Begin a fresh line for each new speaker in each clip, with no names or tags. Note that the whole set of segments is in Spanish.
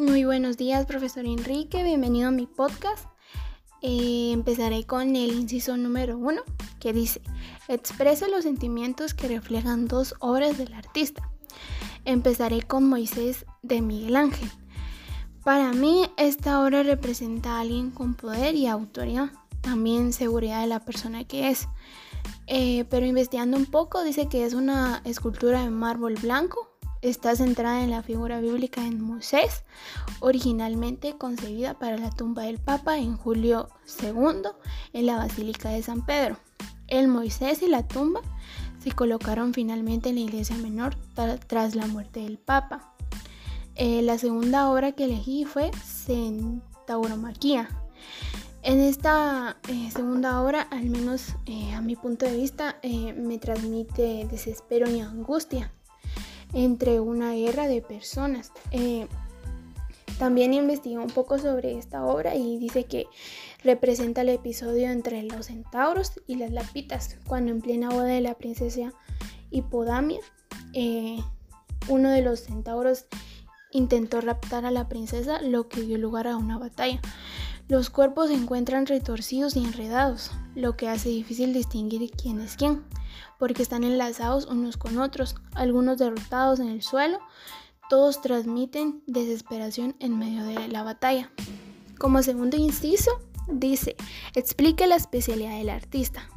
Muy buenos días, profesor Enrique. Bienvenido a mi podcast. Eh, empezaré con el inciso número uno, que dice, expresa los sentimientos que reflejan dos obras del artista. Empezaré con Moisés de Miguel Ángel. Para mí, esta obra representa a alguien con poder y autoridad, también seguridad de la persona que es. Eh, pero investigando un poco, dice que es una escultura de mármol blanco Está centrada en la figura bíblica en Moisés, originalmente concebida para la tumba del Papa en julio II en la Basílica de San Pedro. El Moisés y la tumba se colocaron finalmente en la iglesia menor tras la muerte del Papa. Eh, la segunda obra que elegí fue Centauromaquia. En esta eh, segunda obra, al menos eh, a mi punto de vista, me transmite desespero y angustia entre una guerra de personas. Eh, también investigó un poco sobre esta obra y dice que representa el episodio entre los centauros y las lapitas, cuando en plena boda de la princesa Hipodamia, eh, uno de los centauros intentó raptar a la princesa, lo que dio lugar a una batalla. Los cuerpos se encuentran retorcidos y enredados, lo que hace difícil distinguir quién es quién porque están enlazados unos con otros, algunos derrotados en el suelo, todos transmiten desesperación en medio de la batalla. Como segundo inciso, dice, explique la especialidad del artista.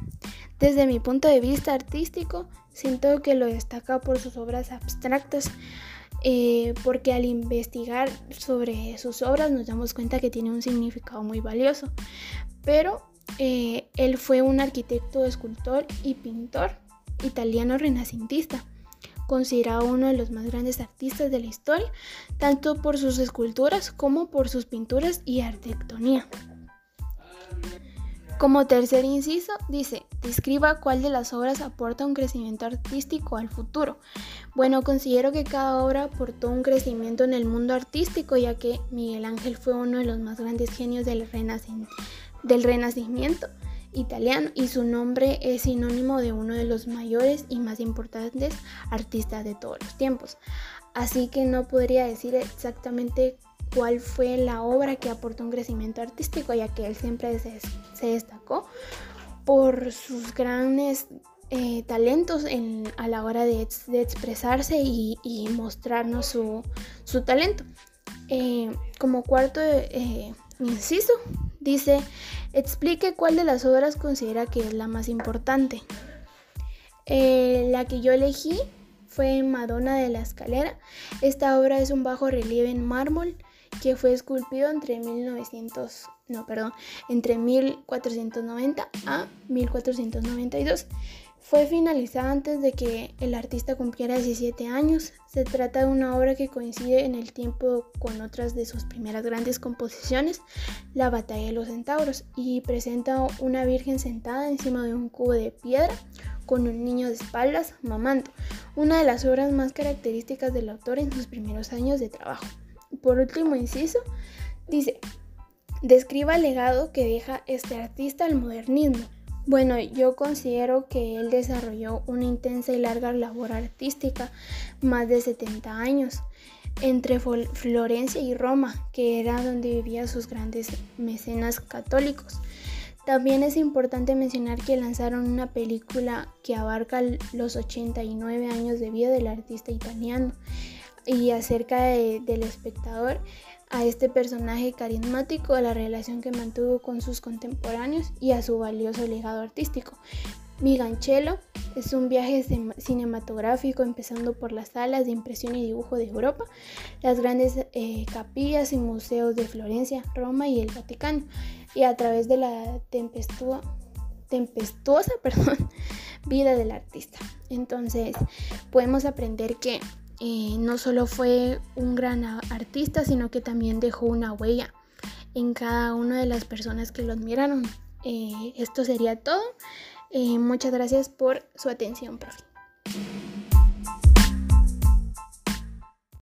Desde mi punto de vista artístico, siento que lo destaca por sus obras abstractas, eh, porque al investigar sobre sus obras nos damos cuenta que tiene un significado muy valioso. Pero eh, él fue un arquitecto, escultor y pintor italiano renacentista, considerado uno de los más grandes artistas de la historia, tanto por sus esculturas como por sus pinturas y arquitectonía. Como tercer inciso, dice, describa cuál de las obras aporta un crecimiento artístico al futuro. Bueno, considero que cada obra aportó un crecimiento en el mundo artístico, ya que Miguel Ángel fue uno de los más grandes genios del, del Renacimiento italiano y su nombre es sinónimo de uno de los mayores y más importantes artistas de todos los tiempos. Así que no podría decir exactamente cuál fue la obra que aportó un crecimiento artístico, ya que él siempre se, destacó por sus grandes eh, talentos a la hora de, expresarse y, mostrarnos su, talento. Eh, como cuarto eh, inciso, dice Explique cuál de las obras considera que es la más importante. La que yo elegí fue Madonna de la Escalera. Esta obra es un bajo relieve en mármol que fue esculpido entre 1900, no, perdón, entre 1490 a 1492. Fue finalizada antes de que el artista cumpliera 17 años. Se trata de una obra que coincide en el tiempo con otras de sus primeras grandes composiciones, La Batalla de los Centauros, y presenta una virgen sentada encima de un cubo de piedra con un niño de espaldas mamando, una de las obras más características del autor en sus primeros años de trabajo. Por último, inciso, dice, describa el legado que deja este artista al modernismo bueno, yo considero que él desarrolló una intensa y larga labor artística, más de 70 años, entre Florencia y Roma, que era donde vivían sus grandes mecenas católicos. También es importante mencionar que lanzaron una película que abarca los 89 años de vida del artista italiano y acerca del espectador a este personaje carismático, a la relación que mantuvo con sus contemporáneos y a su valioso legado artístico. Miganchelo es un viaje cinematográfico empezando por las salas de impresión y dibujo de Europa, las grandes eh, capillas y museos de Florencia, Roma y el Vaticano, y a través de la tempestuosa vida del artista. Entonces podemos aprender que eh, no solo fue un gran artista, sino que también dejó una huella en cada una de las personas que lo admiraron. Eh, esto sería todo. Eh, muchas gracias por su atención, profe.